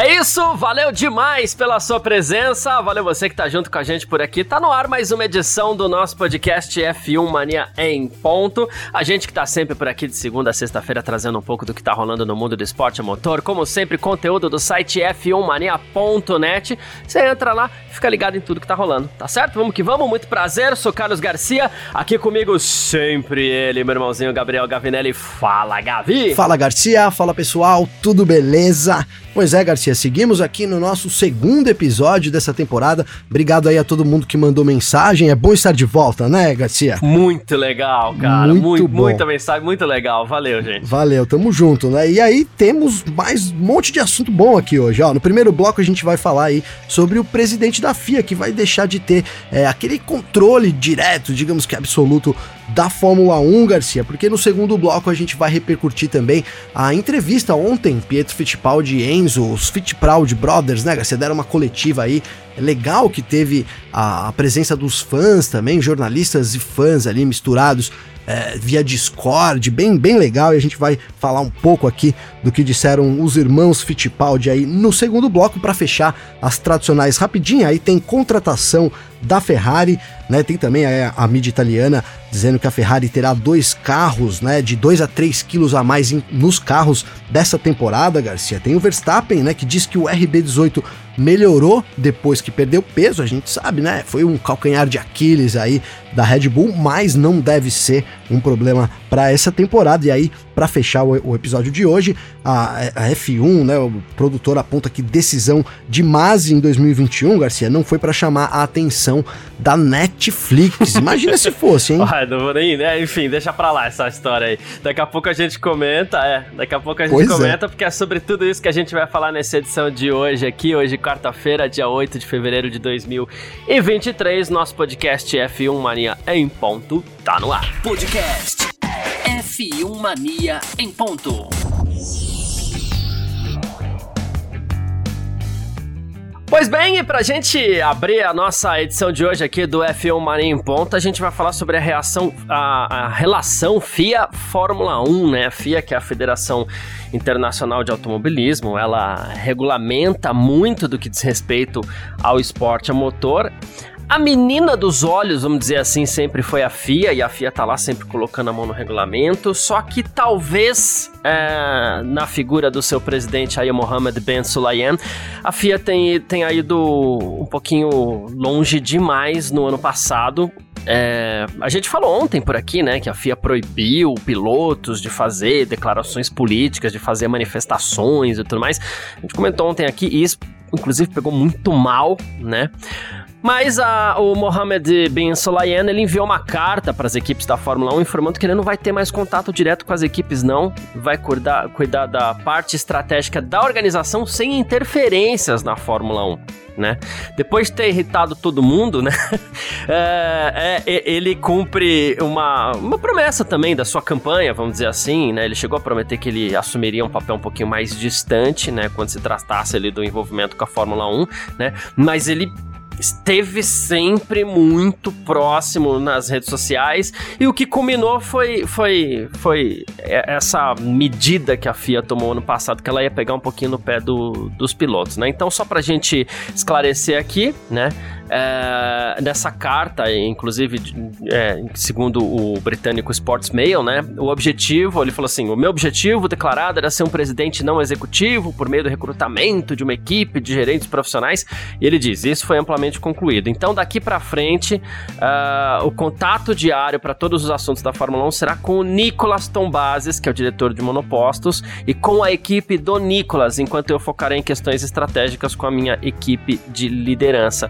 É isso, valeu demais pela sua presença, valeu você que tá junto com a gente por aqui. Tá no ar mais uma edição do nosso podcast F1 Mania em ponto. A gente que tá sempre por aqui de segunda a sexta-feira trazendo um pouco do que tá rolando no mundo do esporte a motor, como sempre, conteúdo do site f1mania.net. Você entra lá, fica ligado em tudo que tá rolando, tá certo? Vamos que vamos, muito prazer, sou Carlos Garcia, aqui comigo sempre ele, meu irmãozinho Gabriel Gavinelli. Fala, Gavi! Fala, Garcia, fala pessoal, tudo beleza? Pois é, Garcia, seguimos aqui no nosso segundo episódio dessa temporada. Obrigado aí a todo mundo que mandou mensagem. É bom estar de volta, né, Garcia? Muito legal, cara. Muito, muito muita mensagem, muito legal. Valeu, gente. Valeu, tamo junto, né? E aí temos mais um monte de assunto bom aqui hoje. Ó, no primeiro bloco a gente vai falar aí sobre o presidente da FIA que vai deixar de ter é, aquele controle direto, digamos que absoluto da Fórmula 1, Garcia, porque no segundo bloco a gente vai repercutir também a entrevista ontem, Pietro Fittipaldi e Enzo, os Fittipaldi Brothers, né, Garcia, deram uma coletiva aí, legal que teve a, a presença dos fãs também, jornalistas e fãs ali misturados é, via Discord, bem, bem legal, e a gente vai falar um pouco aqui do que disseram os irmãos Fittipaldi aí no segundo bloco para fechar as tradicionais rapidinho. Aí tem contratação da Ferrari, né? Tem também a, a mídia italiana dizendo que a Ferrari terá dois carros, né? De 2 a 3 quilos a mais em, nos carros dessa temporada, Garcia. Tem o Verstappen, né? Que diz que o RB18 melhorou depois que perdeu peso, a gente sabe, né? Foi um calcanhar de Aquiles aí da Red Bull, mas não deve ser um problema para essa temporada. E aí, para fechar o, o, episódio de hoje, a, a, F1, né, o produtor aponta que decisão de Masi em 2021, Garcia, não foi para chamar a atenção da Netflix. Imagina se fosse, hein? Ah, não vou nem, né? Enfim, deixa pra lá essa história aí. Daqui a pouco a gente comenta, é. Daqui a pouco a gente pois é. comenta, é. porque é sobre tudo isso que a gente vai falar nessa edição de hoje aqui, hoje, quarta-feira, dia 8 de fevereiro de 2023. Nosso podcast F1 Mania em ponto tá no ar. Podcast F1 Mania em ponto. Pois bem, e pra gente abrir a nossa edição de hoje aqui do F1 Mania em Ponto, a gente vai falar sobre a reação, a, a relação FIA Fórmula 1, né? A FIA, que é a Federação Internacional de Automobilismo, ela regulamenta muito do que diz respeito ao esporte a motor. A menina dos olhos, vamos dizer assim, sempre foi a FIA, e a FIA tá lá sempre colocando a mão no regulamento, só que talvez é, na figura do seu presidente aí, Mohammed Ben Sulayem, a FIA tem, tenha ido um pouquinho longe demais no ano passado. É, a gente falou ontem por aqui, né, que a FIA proibiu pilotos de fazer declarações políticas, de fazer manifestações e tudo mais. A gente comentou ontem aqui e isso, inclusive, pegou muito mal, né? Mas a, o Mohamed Bin Sulayem ele enviou uma carta para as equipes da Fórmula 1 informando que ele não vai ter mais contato direto com as equipes, não. Vai cuidar, cuidar da parte estratégica da organização sem interferências na Fórmula 1. Né? Depois de ter irritado todo mundo, né? é, é, ele cumpre uma, uma promessa também da sua campanha, vamos dizer assim, né? Ele chegou a prometer que ele assumiria um papel um pouquinho mais distante, né? Quando se tratasse ali do envolvimento com a Fórmula 1, né? Mas ele esteve sempre muito próximo nas redes sociais e o que culminou foi, foi, foi essa medida que a FIA tomou ano passado, que ela ia pegar um pouquinho no pé do, dos pilotos, né? Então, só pra gente esclarecer aqui, né? É, nessa carta, inclusive, é, segundo o britânico Sports Mail, né? O objetivo, ele falou assim: o meu objetivo declarado era ser um presidente não executivo por meio do recrutamento de uma equipe de gerentes profissionais. E ele diz: isso foi amplamente concluído. Então, daqui para frente, uh, o contato diário para todos os assuntos da Fórmula 1 será com o Nicolas Tombazes, que é o diretor de monopostos, e com a equipe do Nicolas, enquanto eu focarei em questões estratégicas com a minha equipe de liderança.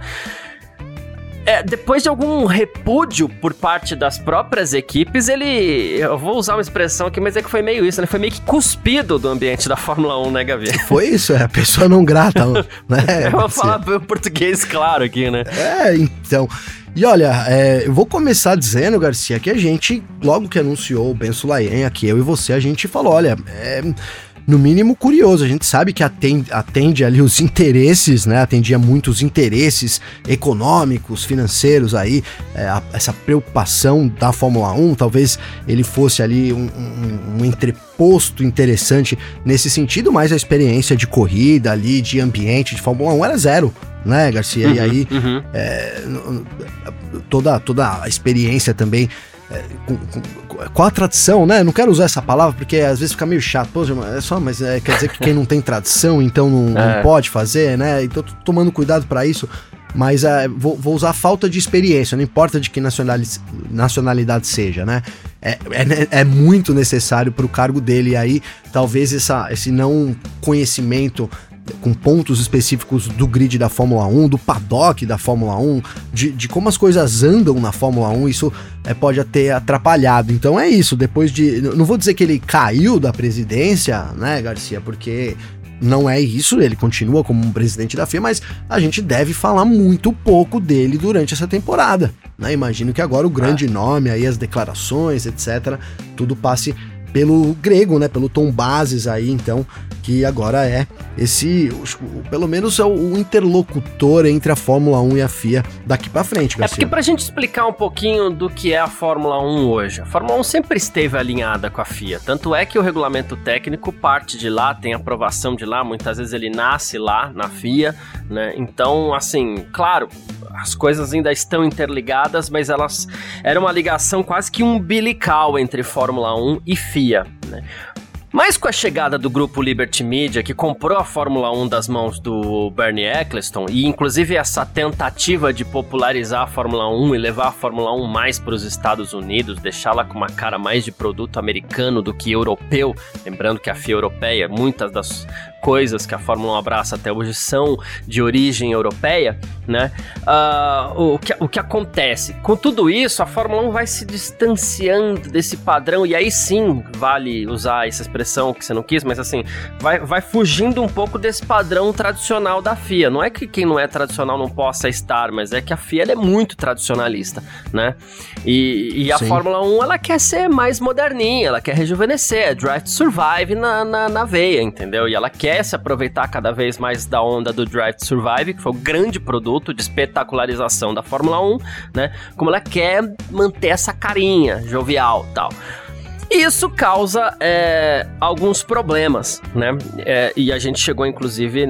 É, depois de algum repúdio por parte das próprias equipes, ele. Eu vou usar uma expressão aqui, mas é que foi meio isso, né? Foi meio que cuspido do ambiente da Fórmula 1, né, Gavi? Foi isso, é a pessoa não grata, né? eu vou falar português claro aqui, né? É, então. E olha, é, eu vou começar dizendo, Garcia, que a gente, logo que anunciou o Ben Sulayen aqui, eu e você, a gente falou, olha, é no mínimo curioso. A gente sabe que atende, atende ali os interesses, né? Atendia muitos interesses econômicos, financeiros aí, é, a, essa preocupação da Fórmula 1. Talvez ele fosse ali um, um, um entreposto interessante nesse sentido, mas a experiência de corrida ali, de ambiente de Fórmula 1 era zero né, Garcia? Uhum, e aí, uhum. é, toda, toda a experiência também é, com, com, qual a tradição, né? Não quero usar essa palavra porque às vezes fica meio chato. Pô, é só, mas é, quer dizer que quem não tem tradição, então não, é. não pode fazer, né? Então tô tomando cuidado para isso. Mas é, vou, vou, usar falta de experiência, não importa de que nacionalidade, nacionalidade seja, né? É, é, é muito necessário para o cargo dele. E aí, talvez essa, esse não conhecimento com pontos específicos do grid da Fórmula 1, do paddock da Fórmula 1, de, de como as coisas andam na Fórmula 1, isso é, pode ter atrapalhado. Então é isso, depois de. Não vou dizer que ele caiu da presidência, né, Garcia, porque não é isso, ele continua como um presidente da FIA, mas a gente deve falar muito pouco dele durante essa temporada. Né? Imagino que agora o grande ah. nome, aí as declarações, etc., tudo passe pelo grego, né? Pelo Tom Bases aí, então, que agora é esse, pelo menos é o interlocutor entre a Fórmula 1 e a FIA daqui para frente, Garcia. É porque pra gente explicar um pouquinho do que é a Fórmula 1 hoje. A Fórmula 1 sempre esteve alinhada com a FIA, tanto é que o regulamento técnico parte de lá, tem aprovação de lá, muitas vezes ele nasce lá na FIA, né? Então, assim, claro, as coisas ainda estão interligadas, mas elas era uma ligação quase que umbilical entre Fórmula 1 e FIA, né? Mas com a chegada do grupo Liberty Media, que comprou a Fórmula 1 das mãos do Bernie Eccleston, e inclusive essa tentativa de popularizar a Fórmula 1 e levar a Fórmula 1 mais para os Estados Unidos, deixá-la com uma cara mais de produto americano do que europeu, lembrando que a FIA europeia, muitas das coisas que a Fórmula 1 abraça até hoje são de origem europeia, né? Uh, o, que, o que acontece? Com tudo isso, a Fórmula 1 vai se distanciando desse padrão, e aí sim vale usar essa expressão que você não quis, mas assim, vai, vai fugindo um pouco desse padrão tradicional da FIA. Não é que quem não é tradicional não possa estar, mas é que a FIA é muito tradicionalista, né? E, e a sim. Fórmula 1 ela quer ser mais moderninha, ela quer rejuvenescer, é Drive to Survive na, na, na veia, entendeu? E ela quer quer se aproveitar cada vez mais da onda do Drive to Survive, que foi o grande produto de espetacularização da Fórmula 1, né? Como ela quer manter essa carinha jovial tal. Isso causa é, alguns problemas, né? É, e a gente chegou, inclusive,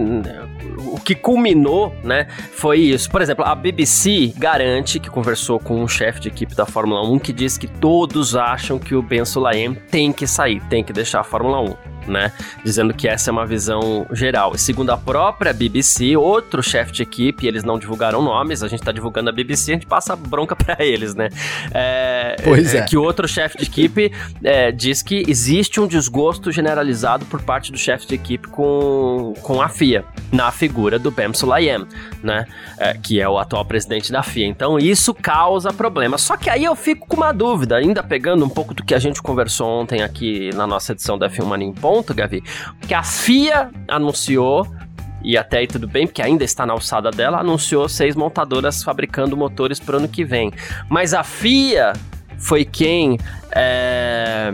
o que culminou, né? Foi isso. Por exemplo, a BBC garante que conversou com um chefe de equipe da Fórmula 1 que diz que todos acham que o Ben Sulayem tem que sair, tem que deixar a Fórmula 1 né? Dizendo que essa é uma visão geral. E segundo a própria BBC, outro chefe de equipe, eles não divulgaram nomes, a gente tá divulgando a BBC, a gente passa bronca para eles, né? É, pois é. é. Que outro chefe de equipe é, diz que existe um desgosto generalizado por parte do chefe de equipe com, com a FIA, na figura do Bam Sulayem, né? É, que é o atual presidente da FIA. Então isso causa problemas. Só que aí eu fico com uma dúvida, ainda pegando um pouco do que a gente conversou ontem aqui na nossa edição da F1 Mania em ponto, Gavi, que a FIA anunciou e até aí tudo bem, porque ainda está na alçada dela, anunciou seis montadoras fabricando motores para o ano que vem. Mas a FIA foi quem é,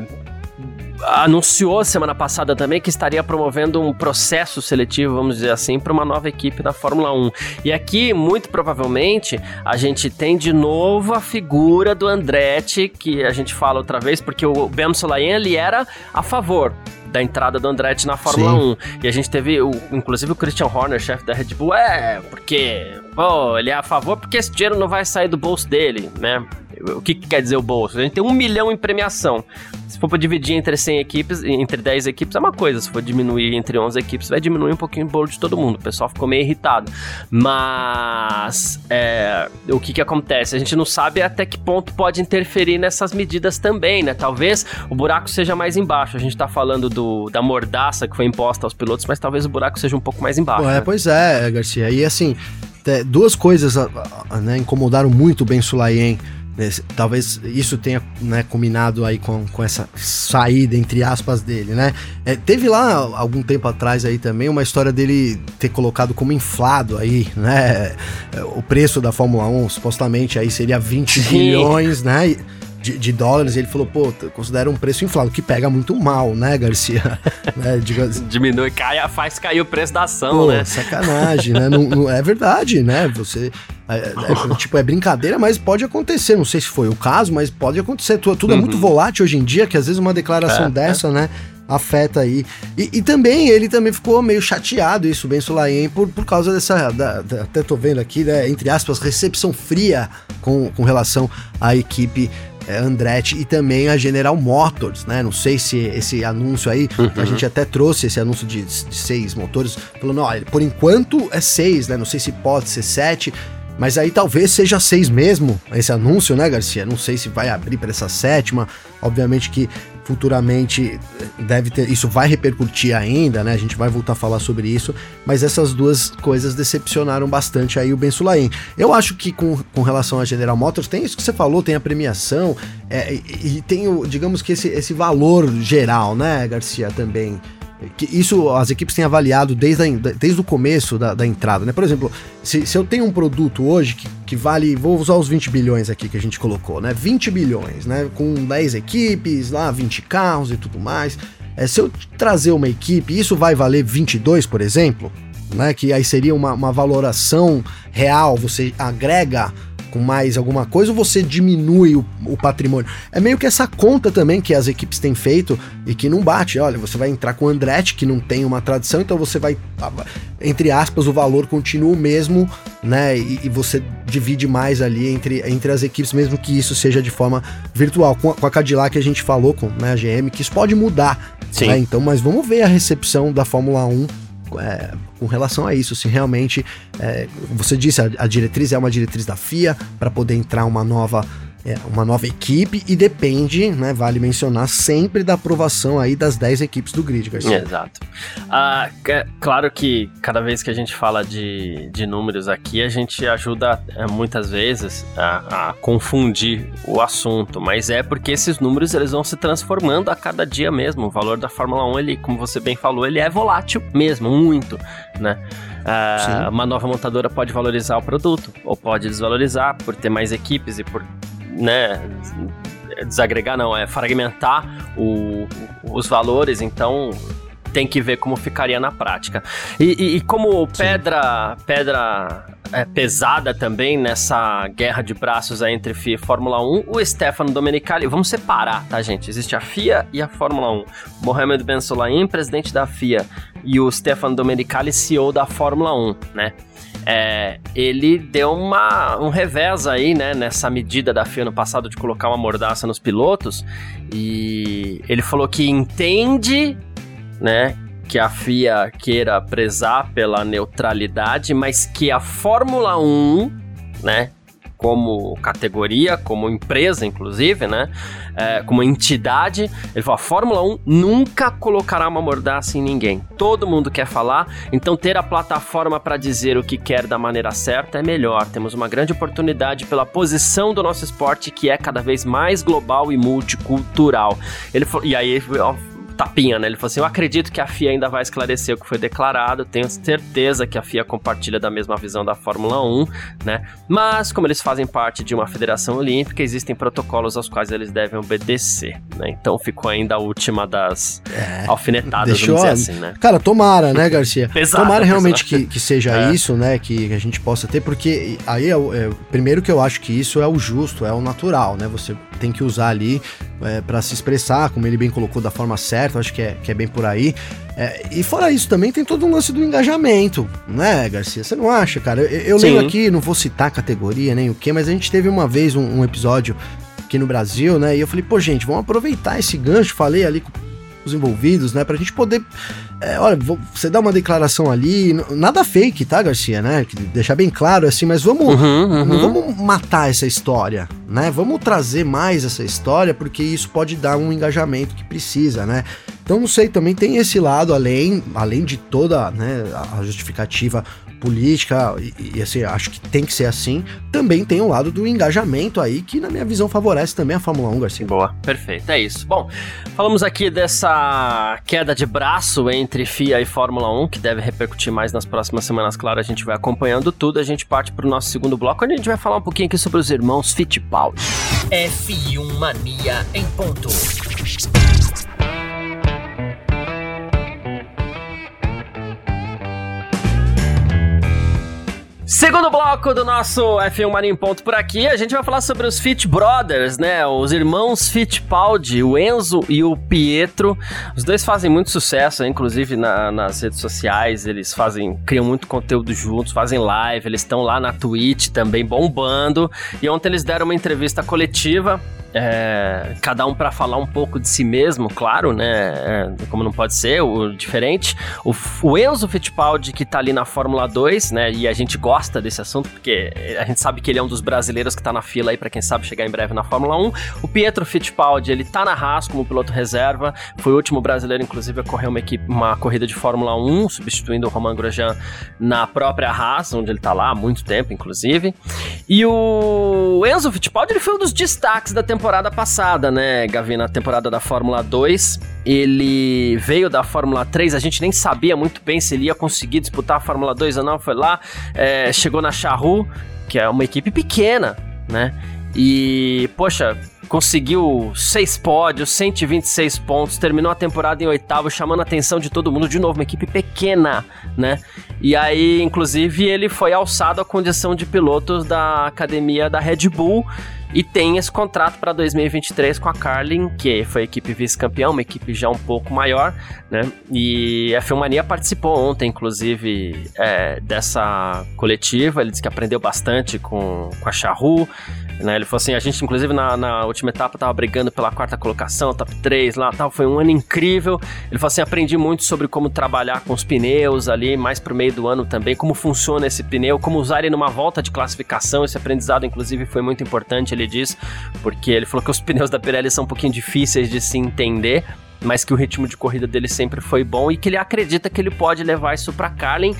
anunciou semana passada também que estaria promovendo um processo seletivo, vamos dizer assim, para uma nova equipe da Fórmula 1. E aqui, muito provavelmente, a gente tem de novo a figura do Andretti, que a gente fala outra vez, porque o Ben Solayen ele era a favor da entrada do Andretti na Fórmula Sim. 1. E a gente teve, o, inclusive, o Christian Horner, chefe da Red Bull, é, porque, pô, ele é a favor porque esse dinheiro não vai sair do bolso dele, né? O que, que, quer dizer o bolso? A gente tem um milhão em premiação. Se for para dividir entre 100 equipes, entre 10 equipes é uma coisa. Se for diminuir entre 11 equipes, vai diminuir um pouquinho o bolo de todo mundo. O pessoal ficou meio irritado. Mas é, o que, que acontece? A gente não sabe até que ponto pode interferir nessas medidas também, né? Talvez o buraco seja mais embaixo. A gente tá falando do, da mordaça que foi imposta aos pilotos, mas talvez o buraco seja um pouco mais embaixo. É, né? Pois é, Garcia. E assim, duas coisas né, incomodaram muito o Ben Sulayen talvez isso tenha né, combinado aí com, com essa saída, entre aspas, dele, né? É, teve lá, algum tempo atrás aí também, uma história dele ter colocado como inflado aí, né? O preço da Fórmula 1, supostamente aí seria 20 Sim. bilhões, né? De, de, dólares, ele falou, pô, considera um preço inflado, que pega muito mal, né, Garcia? né, diga... Diminui, cai, faz cair o preço da ação, pô, né? Sacanagem, né? não, não, é verdade, né? Você é, é, tipo, é brincadeira, mas pode acontecer. Não sei se foi o caso, mas pode acontecer. Tudo, tudo uhum. é muito uhum. volátil hoje em dia, que às vezes uma declaração é, dessa, é. né? afeta aí. E, e, também ele também ficou meio chateado, isso, Ben Solayen, por, por causa dessa. Da, da, até tô vendo aqui, né, entre aspas, recepção fria com, com relação à equipe é, Andretti e também a General Motors, né? Não sei se esse anúncio aí, uhum. a gente até trouxe esse anúncio de, de seis motores, falando, olha, por enquanto é seis, né? Não sei se pode ser sete. Mas aí talvez seja seis mesmo esse anúncio, né, Garcia? Não sei se vai abrir para essa sétima. Obviamente que futuramente eh, deve ter. Isso vai repercutir ainda, né? A gente vai voltar a falar sobre isso. Mas essas duas coisas decepcionaram bastante aí o Ben Sulaim. Eu acho que com, com relação a General Motors, tem isso que você falou, tem a premiação é, e, e, tem o, digamos que esse, esse valor geral, né, Garcia, também que isso as equipes têm avaliado desde, a, desde o começo da, da entrada, né? Por exemplo, se, se eu tenho um produto hoje que, que vale, vou usar os 20 bilhões aqui que a gente colocou, né? 20 bilhões, né? Com 10 equipes, lá 20 carros e tudo mais. É, se eu trazer uma equipe, isso vai valer 22, por exemplo, né? Que aí seria uma, uma valoração real, você agrega com mais alguma coisa ou você diminui o, o, patrimônio? É meio que essa conta também que as equipes têm feito e que não bate. Olha, você vai entrar com o Andretti, que não tem uma tradição, então você vai, entre aspas, o valor continua o mesmo, né? E, e você divide mais ali entre, entre as equipes, mesmo que isso seja de forma virtual. Com a, com a Cadillac a gente falou com né, a GM que isso pode mudar. Sim. Né? Então, mas vamos ver a recepção da Fórmula 1 é, com relação a isso, se realmente é, você disse a, a, diretriz é uma diretriz da FIA para poder entrar uma nova é, uma nova equipe e depende, né, vale mencionar, sempre da aprovação aí das 10 equipes do grid, Garcia. Exato. Ah, é, claro que cada vez que a gente fala de, de números aqui, a gente ajuda é, muitas vezes a, a, confundir o assunto, mas é porque esses números eles vão se transformando a cada dia mesmo. O valor da Fórmula 1, ele, como você bem falou, ele é volátil mesmo, muito, né? Uh, uma nova montadora pode valorizar o produto ou pode desvalorizar por ter mais equipes e por né, desagregar não, é fragmentar o, os valores, então tem que ver como ficaria na prática. E, e, e como pedra, pedra é, pesada também nessa guerra de braços aí entre FIA e Fórmula 1, o Stefano Domenicali, vamos separar, tá gente? Existe a FIA e a Fórmula 1. Mohamed Ben Sulayem, presidente da FIA, e o Stefano Domenicali, CEO da Fórmula 1, né? É, ele deu uma, um revés aí, né, nessa medida da FIA no passado de colocar uma mordaça nos pilotos. E ele falou que entende, né, que a FIA queira prezar pela neutralidade, mas que a Fórmula 1, né, como categoria, como empresa, inclusive, né? É, como entidade. Ele falou: a Fórmula 1 nunca colocará uma mordaça em ninguém. Todo mundo quer falar, então ter a plataforma para dizer o que quer da maneira certa é melhor. Temos uma grande oportunidade pela posição do nosso esporte que é cada vez mais global e multicultural. Ele falou, e aí tapinha, né? Ele falou assim: Eu acredito que a FIA ainda vai esclarecer o que foi declarado, tenho certeza que a FIA compartilha da mesma visão da Fórmula 1, né? Mas, como eles fazem parte de uma federação olímpica, existem protocolos aos quais eles devem obedecer, né? Então ficou ainda a última das é, alfinetadas, deixou, vamos dizer assim, né? Cara, tomara, né, Garcia? Pesado, tomara realmente que, que seja é. isso, né? Que a gente possa ter, porque aí, é, é, primeiro que eu acho que isso é o justo, é o natural, né? Você tem que usar ali é, para se expressar, como ele bem colocou, da forma certa, acho que é, que é bem por aí. É, e fora isso, também tem todo um lance do engajamento, né, Garcia? Você não acha, cara? Eu, eu leio aqui, não vou citar categoria nem o que, mas a gente teve uma vez um, um episódio aqui no Brasil, né? E eu falei, pô, gente, vamos aproveitar esse gancho, falei ali com os envolvidos, né? Pra gente poder. É, olha, você dá uma declaração ali, nada fake, tá, Garcia, né? Deixar bem claro assim, mas vamos, uhum, uhum. não vamos matar essa história, né? Vamos trazer mais essa história, porque isso pode dar um engajamento que precisa, né? Então, não sei, também tem esse lado, além, além de toda né, a justificativa política, e, e, assim, acho que tem que ser assim, também tem o lado do engajamento aí, que na minha visão favorece também a Fórmula 1, Garcia. Boa, perfeito, é isso. Bom, falamos aqui dessa queda de braço entre FIA e Fórmula 1, que deve repercutir mais nas próximas semanas, claro, a gente vai acompanhando tudo, a gente parte para o nosso segundo bloco, onde a gente vai falar um pouquinho aqui sobre os irmãos Fittipaldi. F1 Mania em ponto. Segundo bloco do nosso F1 Mania em Ponto por aqui, a gente vai falar sobre os Fit Brothers, né? Os irmãos Fittipaldi, o Enzo e o Pietro. Os dois fazem muito sucesso, inclusive na, nas redes sociais. Eles fazem, criam muito conteúdo juntos, fazem live, eles estão lá na Twitch também bombando. E ontem eles deram uma entrevista coletiva é, cada um para falar um pouco de si mesmo, claro, né? É, como não pode ser, o diferente. O, o Enzo Fittipaldi, que tá ali na Fórmula 2, né? E a gente gosta desse assunto, porque a gente sabe que ele é um dos brasileiros que tá na fila aí, para quem sabe chegar em breve na Fórmula 1. O Pietro Fittipaldi, ele tá na Haas como piloto reserva, foi o último brasileiro, inclusive, a correr uma, equipe, uma corrida de Fórmula 1, substituindo o Romain Grosjean na própria Haas, onde ele tá lá há muito tempo, inclusive. E o Enzo Fittipaldi, ele foi um dos destaques da temporada temporada passada, né, Gavi, na temporada da Fórmula 2. Ele veio da Fórmula 3, a gente nem sabia muito bem se ele ia conseguir disputar a Fórmula 2 ou não. Foi lá, é, chegou na Charru, que é uma equipe pequena, né? E, poxa, conseguiu seis pódios, 126 pontos, terminou a temporada em oitavo, chamando a atenção de todo mundo. De novo, uma equipe pequena, né? E aí, inclusive, ele foi alçado à condição de piloto da academia da Red Bull e tem esse contrato para 2023 com a Carlin, que foi a equipe vice-campeã, uma equipe já um pouco maior, né? E a Filmania participou ontem, inclusive, é, dessa coletiva. Ele disse que aprendeu bastante com, com a Charru, né? Ele falou assim: a gente, inclusive, na, na última etapa, tava brigando pela quarta colocação, top 3 lá tal. Foi um ano incrível. Ele falou assim: aprendi muito sobre como trabalhar com os pneus ali, mais pro meio do ano também, como funciona esse pneu, como usar ele numa volta de classificação. Esse aprendizado, inclusive, foi muito importante, ele diz, porque ele falou que os pneus da Pirelli são um pouquinho difíceis de se entender mas que o ritmo de corrida dele sempre foi bom e que ele acredita que ele pode levar isso para Carlin.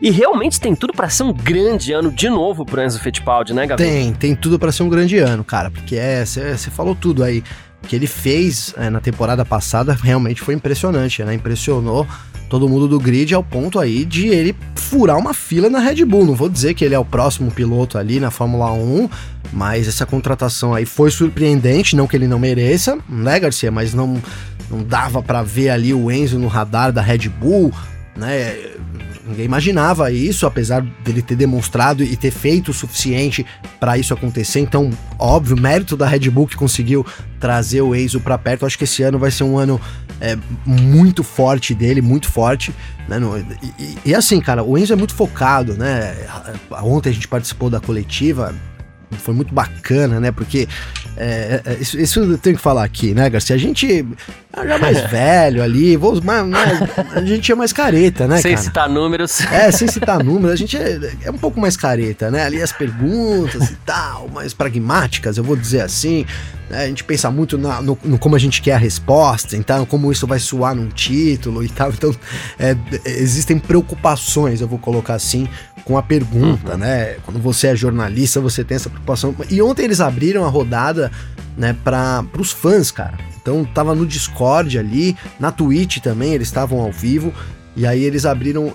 E realmente tem tudo para ser um grande ano de novo pro Enzo Fittipaldi, né, Gabriel? Tem, tem tudo para ser um grande ano, cara, porque é, você falou tudo aí. O que ele fez é, na temporada passada realmente foi impressionante, né? Impressionou todo mundo do grid ao ponto aí de ele furar uma fila na Red Bull. Não vou dizer que ele é o próximo piloto ali na Fórmula 1, mas essa contratação aí foi surpreendente, não que ele não mereça, né, Garcia? Mas não, não dava para ver ali o Enzo no radar da Red Bull, né? Ninguém imaginava isso, apesar dele ter demonstrado e ter feito o suficiente para isso acontecer. Então, óbvio, mérito da Red Bull que conseguiu trazer o Enzo para perto. Acho que esse ano vai ser um ano é, muito forte dele, muito forte. Né? No, e, e, assim, cara, o Enzo é muito focado, né? Ontem a gente participou da coletiva, foi muito bacana, né? Porque é, é, isso, isso, eu tenho que falar aqui, né, Garcia? A gente já é mais velho ali, vou, mais, mais, a gente é mais careta, né, Sem cara? citar números. É, sem citar números, a gente é, é, um pouco mais careta, né? Ali as perguntas e tal, mais pragmáticas, eu vou dizer assim. Né? A gente pensa muito na, no, no, como a gente quer a resposta, então como isso vai soar num título e tal. Então, é, existem preocupações, eu vou colocar assim, com a pergunta, uhum. né? Quando você é jornalista, você tem essa preocupação. E ontem eles abriram a rodada, né, para os fãs, cara. Então tava no Discord ali, na Twitch também, eles estavam ao vivo. E aí eles abriram.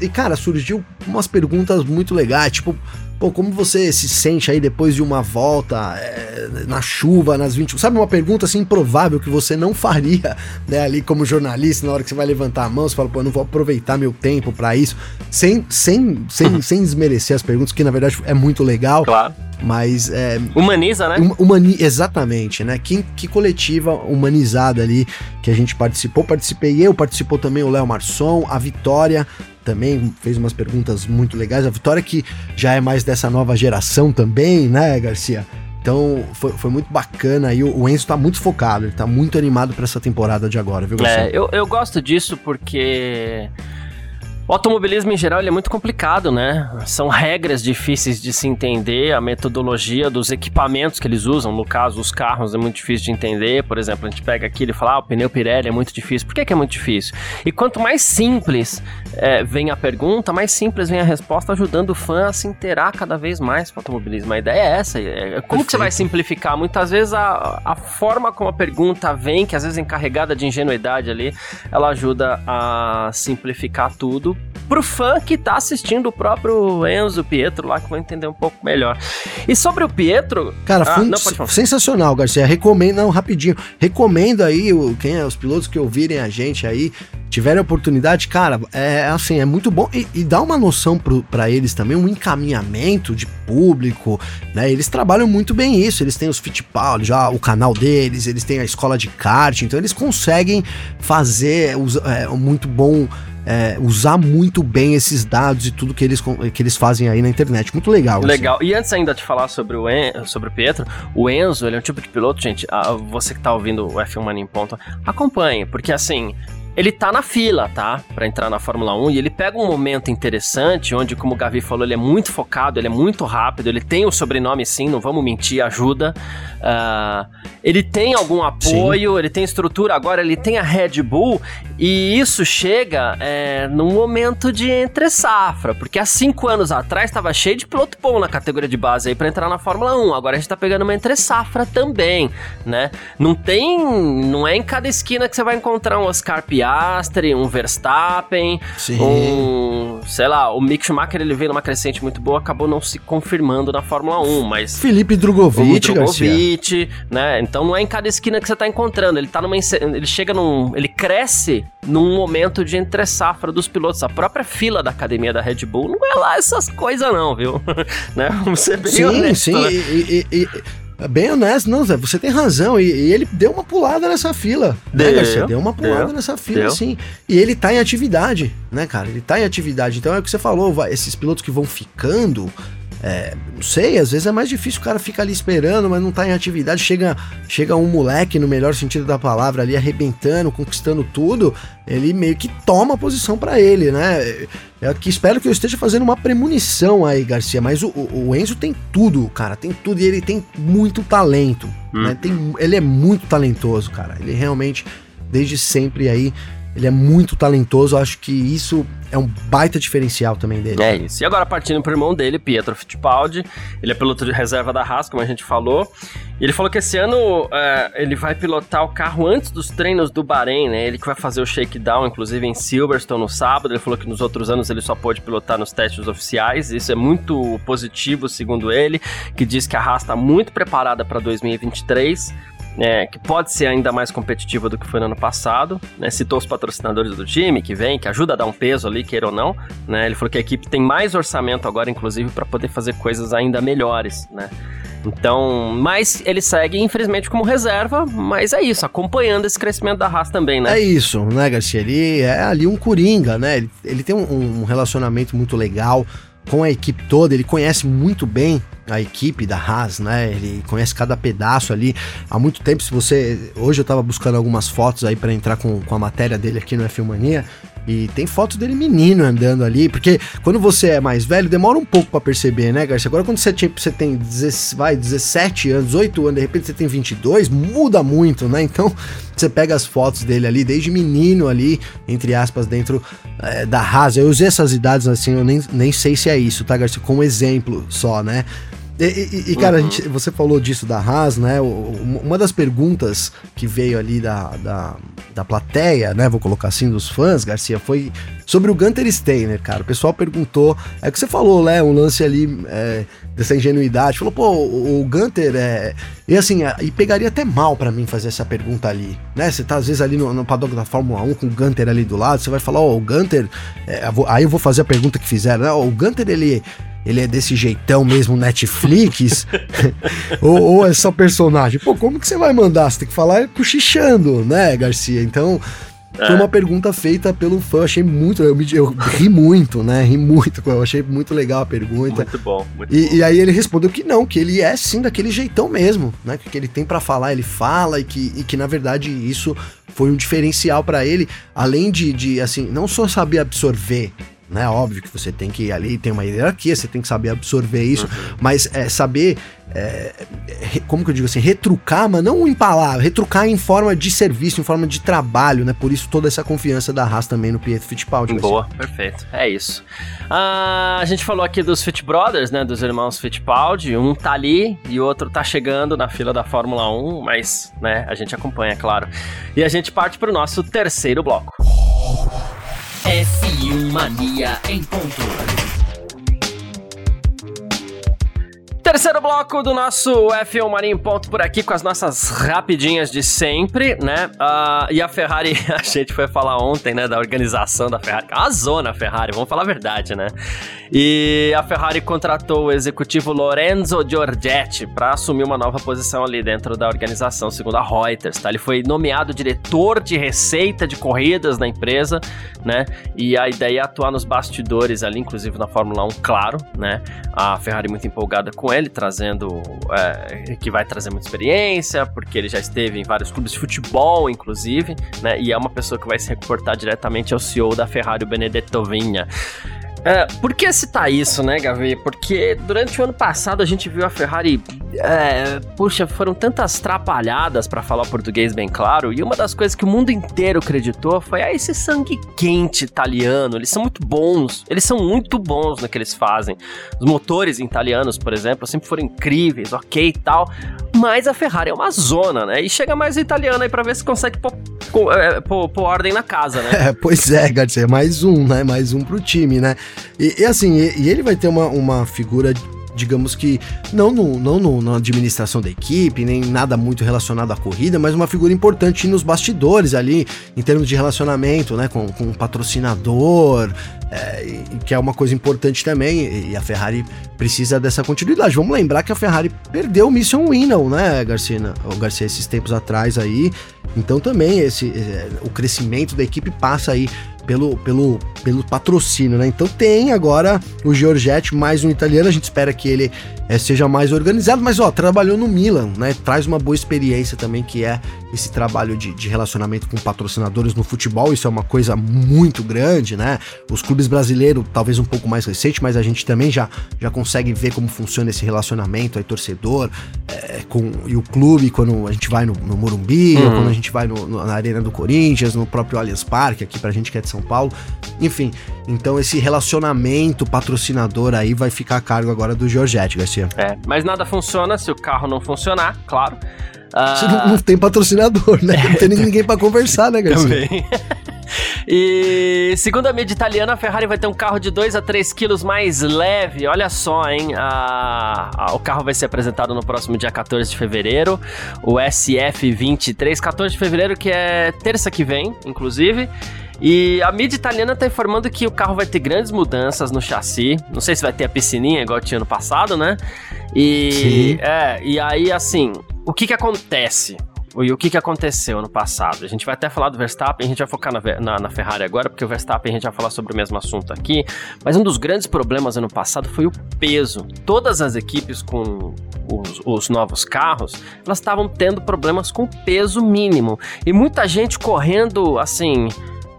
E, cara, surgiu umas perguntas muito legais, tipo, Pô, como você se sente aí depois de uma volta é, na chuva, nas 20. Sabe uma pergunta assim improvável que você não faria, né, ali como jornalista, na hora que você vai levantar a mão, você fala, pô, eu não vou aproveitar meu tempo para isso, sem, sem, sem, sem desmerecer as perguntas, que na verdade é muito legal. Claro. Mas. É, Humaniza, né? Humani exatamente, né? Que, que coletiva humanizada ali que a gente participou. Participei eu, participou também o Léo Marçom, a Vitória também fez umas perguntas muito legais. A Vitória que já é mais dessa nova geração também, né, Garcia? Então foi, foi muito bacana e o, o Enzo tá muito focado, ele tá muito animado para essa temporada de agora, viu, Garcia? É, eu, eu gosto disso porque O automobilismo em geral é muito complicado, né? São regras difíceis de se entender, a metodologia dos equipamentos que eles usam, no caso os carros é muito difícil de entender. Por exemplo, a gente pega aqui e fala, ah, o pneu Pirelli é muito difícil. Por que, que é muito difícil? E quanto mais simples é, vem a pergunta, mais simples vem a resposta, ajudando o fã a se interar cada vez mais com o automobilismo. A ideia é essa. É, como que você vai simplificar? Muitas vezes a, a forma como a pergunta vem, que às vezes é encarregada de ingenuidade ali, ela ajuda a simplificar tudo pro fã que tá assistindo o próprio Enzo Pietro lá, que vai entender um pouco melhor. E sobre o Pietro. Cara, ah, não, sensacional, Garcia. Recomendo, não, rapidinho. Recomendo aí, o, quem é, os pilotos que ouvirem a gente aí, tiverem a oportunidade, cara, é assim, é muito bom e, e dá uma noção para eles também, um encaminhamento de público, né? Eles trabalham muito bem isso, eles têm os Fittipaldi, já o canal deles, eles têm a escola de kart, então eles conseguem fazer é, muito bom é, usar muito bem esses dados e tudo que eles, que eles fazem aí na internet. Muito legal. Legal. Assim. E antes ainda de falar sobre o, en sobre o Pietro, o Enzo, ele é um tipo de piloto, gente, a, você que tá ouvindo o F1 Mania em Ponto, acompanhe, porque assim, ele tá na fila, tá? Para entrar na Fórmula 1 e ele pega um momento interessante onde, como o Gavi falou, ele é muito focado, ele é muito rápido, ele tem o sobrenome sim, não vamos mentir, ajuda. Uh, ele tem algum apoio, sim. ele tem estrutura, agora ele tem a Red Bull e isso chega é, num momento de entre safra, porque há cinco anos atrás estava cheio de piloto bom na categoria de base aí para entrar na Fórmula 1, agora a gente tá pegando uma entre safra também, né? Não tem, não é em cada esquina que você vai encontrar um Oscar Piastri Um Verstappen, Sim. um, sei lá, o Mick Schumacher ele veio numa crescente muito boa, acabou não se confirmando na Fórmula 1, mas Felipe Drogovic, Drogovic, né? Então não é em cada esquina que você tá encontrando, ele tá numa ele chega num, ele cresce num momento de entre safra dos pilotos. A própria fila da academia da Red Bull não é lá essas coisas não, viu? né? Vamos ser bem sim, honestos. Sim, né? e, e, e Bem honesto, não, Zé, você tem razão. E, e ele deu uma pulada nessa fila. Né, deu, né, Garcia? Deu uma pulada deu, nessa fila, deu. sim. E ele tá em atividade, né, cara? Ele tá em atividade. Então é o que você falou, vai, esses pilotos que vão ficando, é, não sei, às vezes é mais difícil o cara ficar ali esperando, mas não tá em atividade. Chega, chega um moleque, no melhor sentido da palavra, ali arrebentando, conquistando tudo. Ele meio que toma a posição para ele, né? É que espero que eu esteja fazendo uma premonição aí, Garcia. Mas o, o, Enzo tem tudo, cara. Tem tudo e ele tem muito talento. Hum. Né? Tem, ele é muito talentoso, cara. Ele realmente, desde sempre aí, ele é muito talentoso, acho que isso é um baita diferencial também dele. É isso. E agora partindo pro irmão dele, Pietro Fittipaldi, ele é piloto de reserva da Haas, como a gente falou. E ele falou que esse ano é, ele vai pilotar o carro antes dos treinos do Bahrein, né? Ele que vai fazer o shakedown, inclusive em Silverstone no sábado. Ele falou que nos outros anos ele só pôde pilotar nos testes oficiais. Isso é muito positivo, segundo ele, que diz que a Haas está muito preparada para 2023 é, que pode ser ainda mais competitiva do que foi no ano passado. Né? Citou os patrocinadores do time que vem, que ajuda a dar um peso ali, queira ou não. Né? Ele falou que a equipe tem mais orçamento agora, inclusive, para poder fazer coisas ainda melhores. Né? Então, mas ele segue, infelizmente, como reserva, mas é isso, acompanhando esse crescimento da Haas também, né? É isso, né, Garcia? Ele é ali um coringa, né? Ele, ele tem um, um relacionamento muito legal com a equipe toda, ele conhece muito bem a equipe da Haas, né? Ele conhece cada pedaço ali há muito tempo. Se você. Hoje eu tava buscando algumas fotos aí para entrar com, com a matéria dele aqui no F1 Mania. E tem fotos dele menino andando ali, porque quando você é mais velho, demora um pouco para perceber, né, Garcia? Agora quando você, tipo, você tem vai, 17 anos, 8 anos, de repente você tem 22, muda muito, né? Então você pega as fotos dele ali, desde menino ali, entre aspas, dentro é, da Haas. Eu usei essas idades assim, eu nem, nem sei se é isso, tá, Garcia? Como exemplo só, né? E, e, e, cara, uhum. a gente, você falou disso da Haas, né? Uma das perguntas que veio ali da, da, da plateia, né? Vou colocar assim, dos fãs, Garcia, foi sobre o Gunter Steiner, cara. O pessoal perguntou, é que você falou, né? Um lance ali é, dessa ingenuidade. Falou, pô, o, o Gunter é. E assim, e pegaria até mal para mim fazer essa pergunta ali, né? Você tá às vezes ali no, no paddock da Fórmula 1 com o Gunter ali do lado, você vai falar, ó, oh, o Gunter. É, aí eu vou fazer a pergunta que fizeram, né? O Gunter, ele ele é desse jeitão mesmo Netflix? ou, ou, é só personagem? Pô, como que você vai mandar? Você tem que falar cochichando, né, Garcia? Então, é. foi uma pergunta feita pelo fã, achei muito, eu, eu ri muito, né, ri muito, eu achei muito legal a pergunta. Muito bom, muito e, bom. E aí ele respondeu que não, que ele é sim daquele jeitão mesmo, né, que, que ele tem para falar, ele fala e que, e que na verdade isso foi um diferencial para ele, além de, de, assim, não só saber absorver né? Óbvio que você tem que ali tem uma hierarquia, você tem que saber absorver isso, uhum. mas é, saber é, como que eu digo assim, retrucar, mas não em palavras, retrucar em forma de serviço, em forma de trabalho, né? Por isso toda essa confiança da Haas também no Pietro Fittipaldi. Boa, perfeito. É isso. Ah, a gente falou aqui dos Fit Brothers, né? Dos irmãos Fittipaldi. Um tá ali e o outro tá chegando na fila da Fórmula 1, mas, né, a gente acompanha, é claro. E a gente parte pro nosso terceiro bloco. F1 Mania em ponto. Terceiro bloco do nosso F1 Marinho Ponto por aqui com as nossas rapidinhas de sempre, né? Uh, e a Ferrari, a gente foi falar ontem, né, da organização da Ferrari. A zona Ferrari, vamos falar a verdade, né? E a Ferrari contratou o executivo Lorenzo Giorgetti para assumir uma nova posição ali dentro da organização, segundo a Reuters, tá? Ele foi nomeado diretor de receita de corridas da empresa, né? E a ideia é atuar nos bastidores ali, inclusive na Fórmula 1, claro, né? A Ferrari muito empolgada com ele ele, trazendo. É, que vai trazer muita experiência, porque ele já esteve em vários clubes de futebol, inclusive, né? E é uma pessoa que vai se reportar diretamente ao CEO da Ferrari, o Benedetto Vinha. É, por que citar isso, né, Gavi? Porque durante o ano passado a gente viu a Ferrari. É, puxa, foram tantas trapalhadas, para falar português bem claro, e uma das coisas que o mundo inteiro acreditou foi: ah, esse sangue quente italiano, eles são muito bons, eles são muito bons no que eles fazem. Os motores italianos, por exemplo, sempre foram incríveis, ok e tal, mas a Ferrari é uma zona, né? E chega mais italiano aí pra ver se consegue pôr, é, ordem na casa, né? É, pois é, Garcia, mais um, né? Mais um pro time, né? E, e assim, e, e, ele vai ter uma, uma figura digamos que, não, no, não no, na administração da equipe, nem nada muito relacionado à corrida, mas uma figura importante nos bastidores ali, em termos de relacionamento, né, com, com o patrocinador, é, que é uma coisa importante também, e a Ferrari precisa dessa continuidade. Vamos lembrar que a Ferrari perdeu o Mission Winnow, né, Garcia, o Garcia esses tempos atrás aí, então também esse, é, o crescimento da equipe passa aí pelo, pelo, pelo patrocínio, né? Então tem agora o Giorgetti, mais um italiano, a gente espera que ele é, seja mais organizado, mas ó, trabalhou no Milan, né? Traz uma boa experiência também, que é esse trabalho de, de relacionamento com patrocinadores no futebol, isso é uma coisa muito grande, né? Os clubes brasileiros, talvez um pouco mais recente, mas a gente também já, já consegue ver como funciona esse relacionamento aí, torcedor, é, com, e o clube, quando a gente vai no, no Morumbi, uhum. ou quando a gente vai no, no, na Arena do Corinthians, no próprio Allianz Parque, aqui pra gente que é de São Paulo, enfim. Então esse relacionamento patrocinador aí vai ficar a cargo agora do Giorgetti, Garcia. É, mas nada funciona se o carro não funcionar, claro. Uh... Não, não, tem patrocinador, né? Não tem ninguém para conversar, né, Garcia? Também. e segundo a mídia italiana, a Ferrari vai ter um carro de 2 a 3 quilos mais leve. Olha só, hein? A, a, o carro vai ser apresentado no próximo dia 14 de fevereiro. O SF23, 14 de fevereiro, que é terça que vem, inclusive. E a mídia italiana tá informando que o carro vai ter grandes mudanças no chassi. Não sei se vai ter a piscininha igual tinha no passado, né? E Sim. é, e aí assim, o que que acontece? E o que, que aconteceu no passado? A gente vai até falar do Verstappen, a gente vai focar na, na, na, Ferrari agora, porque o Verstappen a gente vai falar sobre o mesmo assunto aqui. Mas um dos grandes problemas ano passado foi o peso. Todas as equipes com os, os novos carros, elas estavam tendo problemas com peso mínimo. E muita gente correndo assim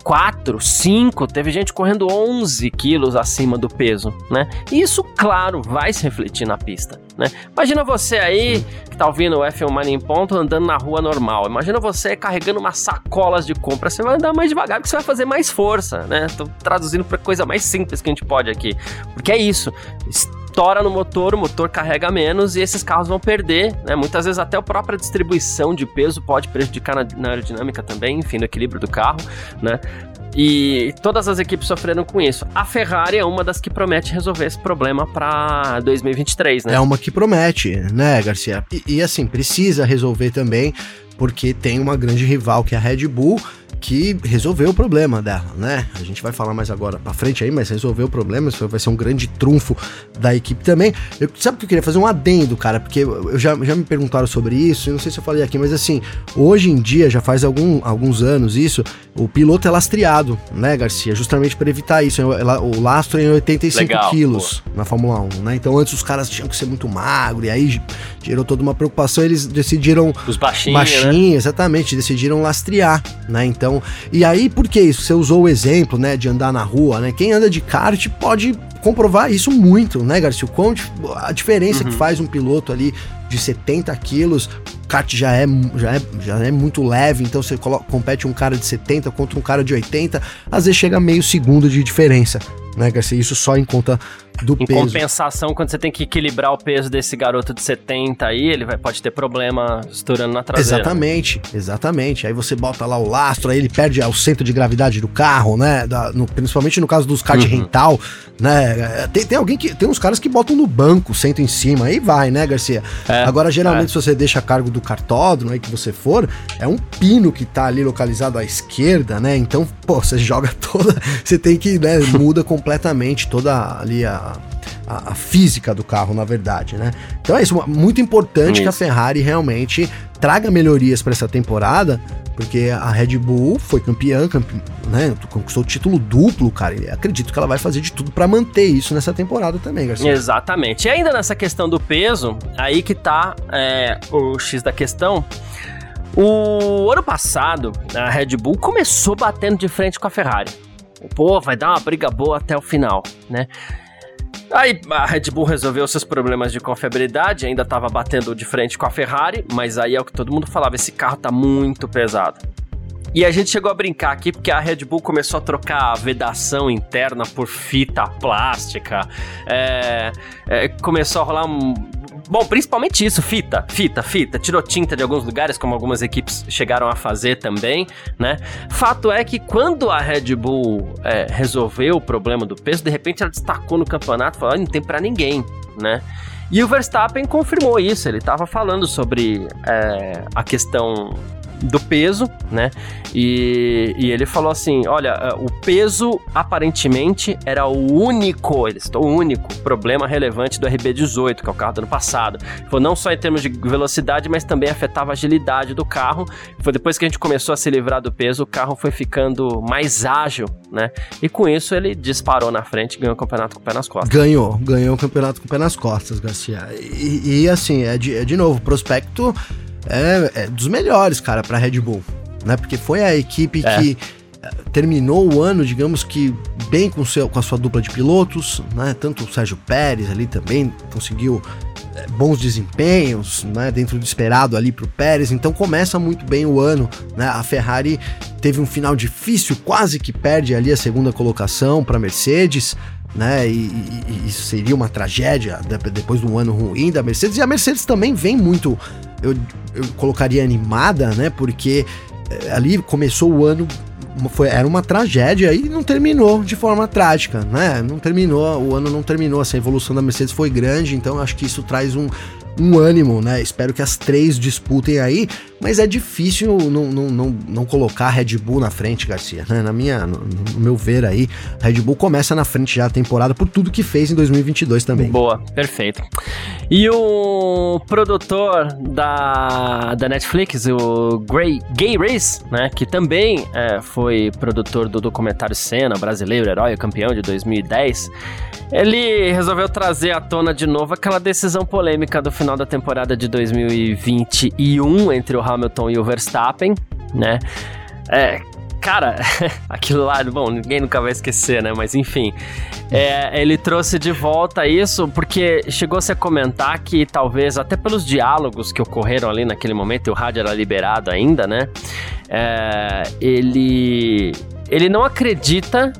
4, 5, teve gente correndo 11 quilos acima do peso, né? E isso, claro, vai se refletir na pista, né? Imagina você aí, que tá ouvindo o F1 Mania em ponto, andando na rua normal. Imagina você carregando umas sacolas de compra, você vai andar mais devagar, porque você vai fazer mais força, né? Tô traduzindo pra coisa mais simples que a gente pode aqui. Porque é isso, estoura no motor, o motor carrega menos e esses carros vão perder, né? Muitas vezes até a própria distribuição de peso pode prejudicar na, na aerodinâmica também, enfim, no equilíbrio do carro, né? E todas as equipes sofreram com isso. A Ferrari é uma das que promete resolver esse problema para 2023, né? É uma que promete, né, Garcia? E, e assim, precisa resolver também, porque tem uma grande rival que é a Red Bull que resolveu o problema dela, né? A gente vai falar mais agora pra frente aí, mas resolveu o problema, isso vai ser um grande trunfo da equipe também. Eu, sabe o que eu queria fazer? Um adendo, cara, porque eu já, já me perguntaram sobre isso, eu não sei se eu falei aqui, mas assim, hoje em dia, já faz algum, alguns anos isso, o piloto é lastreado, né, Garcia? Justamente para evitar isso. O lastro é em 85 Legal, quilos pô. na Fórmula 1, né? Então antes os caras tinham que ser muito magro, e aí gerou toda uma preocupação. Eles decidiram. Os baixinhos. Baixinhos, né? exatamente. Decidiram lastrear, né? Então. E aí, por que isso? Você usou o exemplo, né, de andar na rua, né? Quem anda de kart pode comprovar isso muito, né, Garcia? O quão a diferença uhum. que faz um piloto ali de 70 quilos, o kart já é, já é, já é muito leve, então você coloca, compete um cara de 70 contra um cara de 80, às vezes chega meio segundo de diferença, né, Garcia? Isso só em conta do em peso. Em compensação, quando você tem que equilibrar o peso desse garoto de 70 aí, ele vai, pode ter problema estourando na traseira. Exatamente, exatamente. Aí você bota lá o lastro, aí ele perde o centro de gravidade do carro, né? Da, no, principalmente no caso dos kart uhum. rental, né? Tem, tem alguém que. Tem uns caras que botam no banco, sentam em cima, aí vai, né, Garcia? É, Agora, geralmente, é. se você deixa a cargo do cartódromo aí que você for, é um pino que tá ali localizado à esquerda, né? Então, pô, você joga toda. Você tem que, né? Muda completamente toda ali a a, a, física do carro, na verdade, né? Então é isso, muito importante que a Ferrari realmente traga melhorias para essa temporada, porque a Red Bull foi campeã, campe, né? Conquistou o título duplo, cara. E acredito que ela vai fazer de tudo para manter isso nessa temporada também, Garcia. Exatamente. E ainda nessa questão do peso, aí que tá é, o X da questão. O ano passado, a Red Bull começou batendo de frente com a Ferrari. Pô, vai dar uma briga boa até o final, né? Aí a Red Bull resolveu seus problemas de confiabilidade, ainda estava batendo de frente com a Ferrari, mas aí é o que todo mundo falava: esse carro tá muito pesado. E a gente chegou a brincar aqui porque a Red Bull começou a trocar a vedação interna por fita plástica, é, é, começou a rolar um, Bom, principalmente isso, fita, fita, fita. Tirou tinta de alguns lugares, como algumas equipes chegaram a fazer também, né? Fato é que quando a Red Bull é, resolveu o problema do peso, de repente ela destacou no campeonato, falou, não tem para ninguém, né? E o Verstappen confirmou isso, ele estava falando sobre é, a questão do peso, né? E, e ele falou assim: olha, eh, o peso aparentemente era o único, ele citou o único problema relevante do RB18, que é o carro do ano passado. Foi não só em termos de velocidade, mas também afetava a agilidade do carro. Foi depois que a gente começou a se livrar do peso, o carro foi ficando mais ágil, né? E com isso ele disparou na frente e ganhou o campeonato com o pé nas costas. Ganhou, ganhou o campeonato com o pé nas costas, Garcia. E, e assim, é de, é de novo, prospecto é, é dos melhores, cara, para Red Bull, né? Porque foi a equipe é. que eh, terminou o ano, digamos que bem com, seu, com a sua dupla de pilotos, né? Tanto o Sérgio Pérez ali também conseguiu é, bons desempenhos, né? Dentro do esperado ali para o Pérez, então começa muito bem o ano, né? A Ferrari teve um final difícil, quase que perde ali a segunda colocação para Mercedes, né? E, e, e, seria uma tragédia depois de um ano ruim da Mercedes. E a Mercedes também vem muito, eu, eu colocaria animada, né? Porque eh, ali começou o ano foi, era uma tragédia e não terminou de forma trágica, né? Não terminou, o ano não terminou, essa evolução da Mercedes foi grande, então acho que isso traz um, um ânimo, né? Espero que as três disputem aí, mas é difícil não, não, não, não colocar a Red Bull na frente, Garcia, né? Na minha, no, no, meu ver aí, a Red Bull começa na frente já a temporada por tudo que fez em 2022 também. Boa, perfeito. E o produtor da, da Netflix, o Gray, Gay Race, né? Que também é, foi produtor do documentário Cena, brasileiro, herói, campeão de 2010 ele resolveu trazer à tona de novo aquela decisão polêmica do final da temporada de 2021 entre o Hamilton e o Verstappen, né? É, cara, aquilo lá, bom, ninguém nunca vai esquecer, né? Mas enfim, é, ele trouxe de volta isso porque chegou-se a comentar que talvez, até pelos diálogos que ocorreram ali naquele momento, e o rádio era liberado ainda, né? É, ele, ele não acredita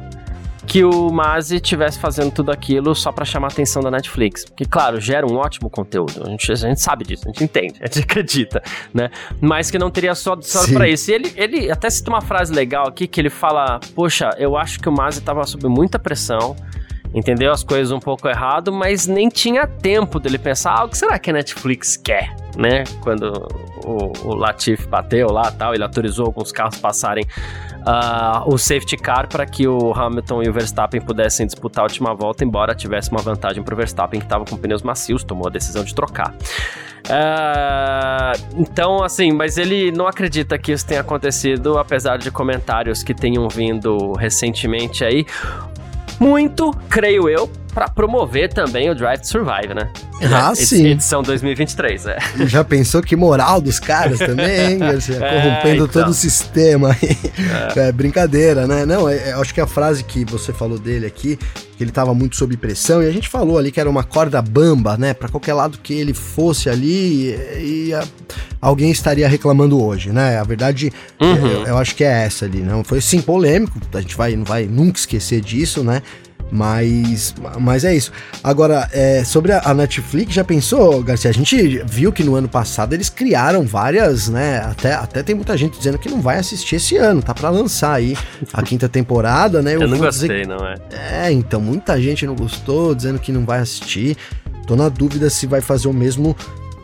que o Mazi estivesse fazendo tudo aquilo só para chamar a atenção da Netflix. Que, claro, gera um ótimo conteúdo. A gente, a gente sabe disso, a gente entende, a gente acredita, né? Mas que não teria só, só para isso. E ele, ele até cita uma frase legal aqui que ele fala: Poxa, eu acho que o Mazi estava sob muita pressão entendeu as coisas um pouco errado, mas nem tinha tempo dele pensar, ah, o que será que a Netflix quer, né? Quando o, o Latifi bateu lá tal, ele autorizou alguns carros passarem uh, o safety car para que o Hamilton e o Verstappen pudessem disputar a última volta, embora tivesse uma vantagem para o Verstappen que estava com pneus macios, tomou a decisão de trocar. Uh, então, assim, mas ele não acredita que isso tenha acontecido, apesar de comentários que tenham vindo recentemente aí. Muito, creio eu, para promover também o Drive to Survive, né? Ah, Ed sim. Edição 2023, é. Já pensou que moral dos caras também, hein, Garcia? É, Corrompendo então. todo o sistema. É. é brincadeira, né? Não, é, é, acho que a frase que você falou dele aqui, que ele tava muito sob pressão, e a gente falou ali que era uma corda bamba, né? Para qualquer lado que ele fosse ali, e, e a, alguém estaria reclamando hoje, né? A verdade, Uhum. eu, eu acho que é essa ali, não? Foi sim polêmico, a gente vai, não vai nunca esquecer disso, né? Mas, mas é isso. Agora, é, sobre a, a Netflix, já pensou, Garcia? A gente viu que no ano passado eles criaram várias, né? Até, até tem muita gente dizendo que não vai assistir esse ano, tá pra lançar aí a quinta temporada, né? Eu, não vou gostei, não é? É, então, muita gente não gostou, dizendo que não vai assistir. Tô na dúvida se vai fazer o mesmo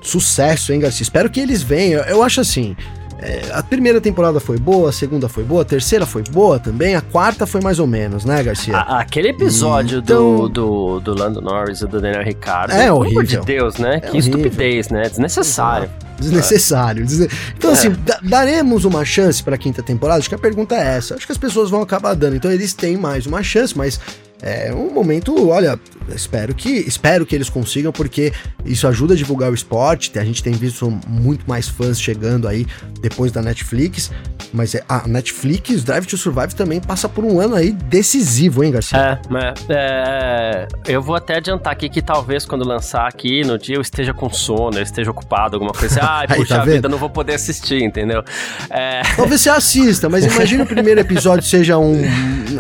sucesso, hein, Garcia? Espero que eles venham. Eu acho assim. É, a primeira temporada foi boa, a segunda foi boa, a terceira foi boa também, a quarta foi mais ou menos, né, Garcia? A- aquele episódio Então- do, do, do Lando Norris e do Daniel Ricardo, É pelo amor horrível. de Deus, né? É que horrível. estupidez, né? Desnecessário. Desnecessário. desne- Então, É. assim, da- daremos uma chance pra quinta temporada? Acho que a pergunta é essa. Acho que as pessoas vão acabar dando. Então, eles têm mais uma chance, mas é um momento, olha, espero que, espero que eles consigam, porque isso ajuda a divulgar o esporte. A gente tem visto muito mais fãs chegando aí depois da Netflix. Mas é- a Netflix, Drive to Survive, também passa por um ano aí decisivo, hein, Garcia? É, é, eu vou até adiantar aqui que talvez quando lançar aqui no dia eu esteja com sono, eu esteja ocupado, alguma coisa. Ai, Aí, puxa tá vida, não vou poder assistir, entendeu? É, Talvez você assista, mas imagina o primeiro episódio seja um.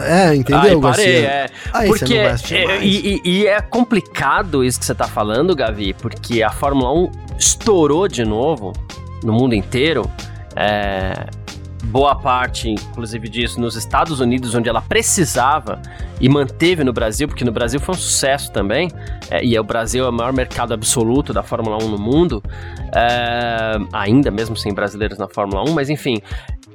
É, entendeu, Ai, parei, Garcia? é. Aí porque é, e, e- e é complicado isso que você tá falando, Gavi, porque a Fórmula 1 estourou de novo no mundo inteiro. É, boa parte, inclusive, disso nos Estados Unidos, onde ela precisava e manteve no Brasil, porque no Brasil foi um sucesso também, é, e é o Brasil é o maior mercado absoluto da Fórmula 1 no mundo, é, ainda mesmo sem brasileiros na Fórmula 1, mas enfim,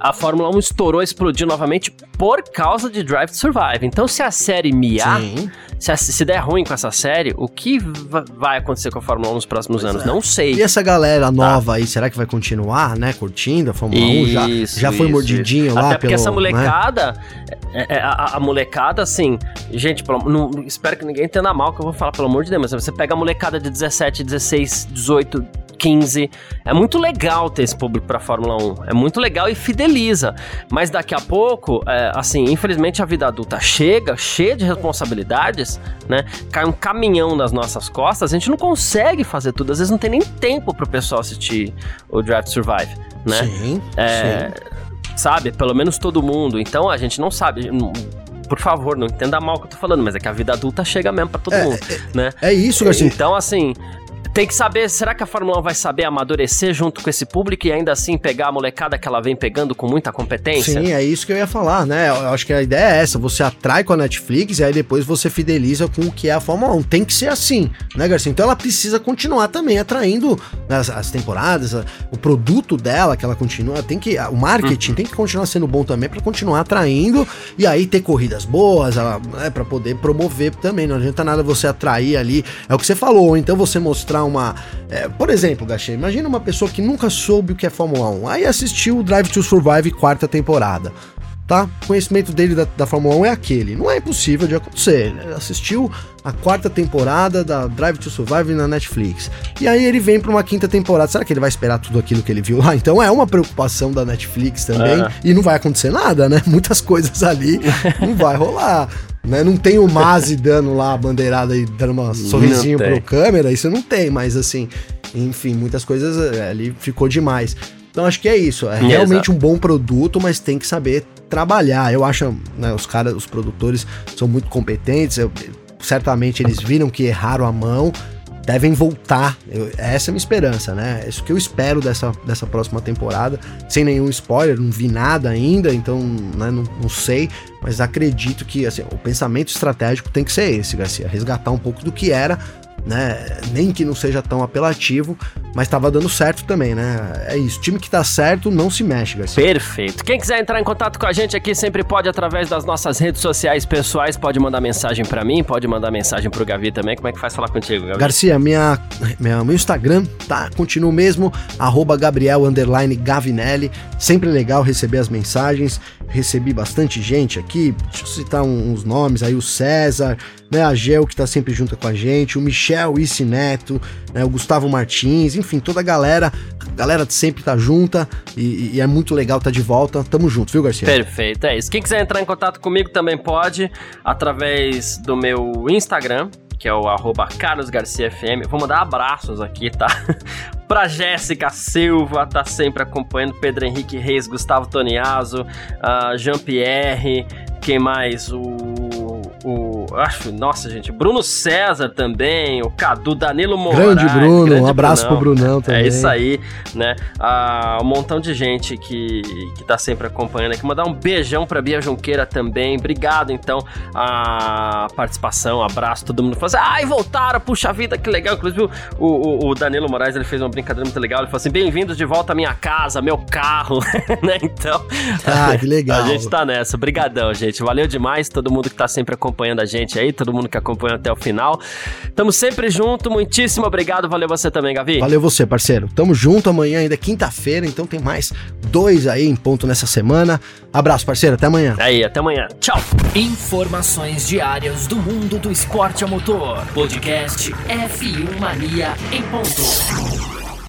a Fórmula 1 estourou, explodiu novamente por causa de Drive to Survive. Então, se a série miar, Sim. Se, a- se der ruim com essa série, o que va- vai acontecer com a Fórmula 1 nos próximos anos? é. Não sei. E essa galera nova aí, será que vai continuar, né, curtindo a Fórmula 1? Já, Isso, já foi isso, mordidinho isso. lá Até porque pelo, essa né? molecada, é- é- a, a molecada, assim, gente, pelo- não- espero que ninguém entenda mal que eu vou falar, pelo amor de Deus, mas você pega a molecada de 17, 16, 18, 15, é muito legal ter esse público pra Fórmula 1, é muito legal e fideliza, mas daqui a pouco, é, assim, infelizmente a vida adulta chega, cheia de responsabilidades, né, cai um caminhão nas nossas costas, a gente não consegue fazer tudo, às vezes não tem nem tempo pro pessoal assistir o Drive to Survive, né? Sim, É, sabe? Pelo menos todo mundo. Então a gente não sabe. não- Por favor, não entenda mal o que eu tô falando, mas é que a vida adulta chega mesmo pra todo É, mundo, né? É isso, Garcia. Então, assim, tem que saber, será que a Fórmula 1 vai saber amadurecer junto com esse público e ainda assim pegar a molecada que ela vem pegando com muita competência? Sim, é isso que eu ia falar, né? Eu acho que a ideia é essa: você atrai com a Netflix e aí depois você fideliza com o que é a Fórmula 1. Tem que ser assim, né, Garcia? Então ela precisa continuar também atraindo as, as temporadas, o produto dela que ela continua. Tem que. O marketing tem que continuar sendo bom também para continuar atraindo e aí ter corridas boas, né, para poder promover também. Não adianta nada você atrair ali. É o que você falou, ou então você mostrar uma. é, por exemplo, Gachê, imagina uma pessoa que nunca soube o que é Fórmula 1. Aí assistiu o Drive to Survive quarta temporada. Tá? O conhecimento dele da, da Fórmula 1 é aquele. Não é impossível de acontecer. Ele assistiu a quarta temporada da Drive to Survive na Netflix. E aí ele vem pra uma quinta temporada. Será que ele vai esperar tudo aquilo que ele viu lá? Então é uma preocupação da Netflix também. É. E não vai acontecer nada, né? Muitas coisas ali não vai rolar. Né? Não tem o Mazi dando lá a bandeirada e dando um sorrisinho pro câmera, isso não tem, mas assim, enfim, muitas coisas é, ali ficou demais. Então acho que é isso, é Exato. realmente um bom produto, mas tem que saber trabalhar. Eu acho, né, os caras, os produtores são muito competentes, eu- certamente eles viram que erraram a mão, devem voltar. Eu- essa é a minha esperança, né? É isso que eu espero dessa, dessa próxima temporada, sem nenhum spoiler, não vi nada ainda, então né, não, não sei, mas acredito que assim, o pensamento estratégico tem que ser esse, Garcia, resgatar um pouco do que era né? Nem que não seja tão apelativo, mas tava dando certo também, né? É isso, time que tá certo não se mexe, Garcia. Perfeito. Quem quiser entrar em contato com a gente aqui sempre pode através das nossas redes sociais pessoais, pode mandar mensagem para mim, pode mandar mensagem pro Gavi também. Como é que faz falar contigo, Gavi? Garcia, minha, minha, meu Instagram, tá? Continua o mesmo, arroba Gabriel Gavinelli. Sempre legal receber as mensagens. Recebi bastante gente aqui. Deixa eu citar uns nomes aí, o César, né? A Gel que tá sempre junto com a gente, o Michel Isi Neto, né? o Gustavo Martins, enfim, toda a galera. A galera sempre tá junta e, e é muito legal tá de volta. Tamo junto, viu, Garcia? Perfeito, é isso. Quem quiser entrar em contato comigo também pode, através do meu Instagram, que é o arroba carlosgarciafm. Vou mandar abraços aqui, tá? pra Jéssica Silva, tá sempre acompanhando, Pedro Henrique Reis, Gustavo Toniaso, uh, Jean-Pierre, quem mais? O. Acho, nossa, gente, Bruno César também, o Cadu, Danilo Moraes. Grande Bruno, grande um abraço Brunão. pro Brunão também. É isso aí, né? Ah, um montão de gente que, que tá sempre acompanhando aqui. Mandar um beijão pra Bia Junqueira também. Obrigado, então, a participação, abraço, todo mundo falou assim, ai, voltaram, puxa vida, que legal. Inclusive, o, o, o Danilo Moraes, ele fez uma brincadeira muito legal. Ele falou assim: bem-vindos de volta à minha casa, meu carro, né? Então. Ah, que legal. A gente tá nessa. Obrigadão, gente. Valeu demais, todo mundo que tá sempre acompanhando a gente aí, todo mundo que acompanha até o final. Tamo sempre junto, muitíssimo obrigado. Valeu você também, Gavi. Valeu você, parceiro. Tamo junto amanhã, ainda é quinta-feira, então tem mais dois aí em ponto nessa semana. Abraço, parceiro. Até amanhã. Aí, até amanhã. Tchau. Informações diárias do mundo do esporte a motor. Podcast F1 Mania em ponto.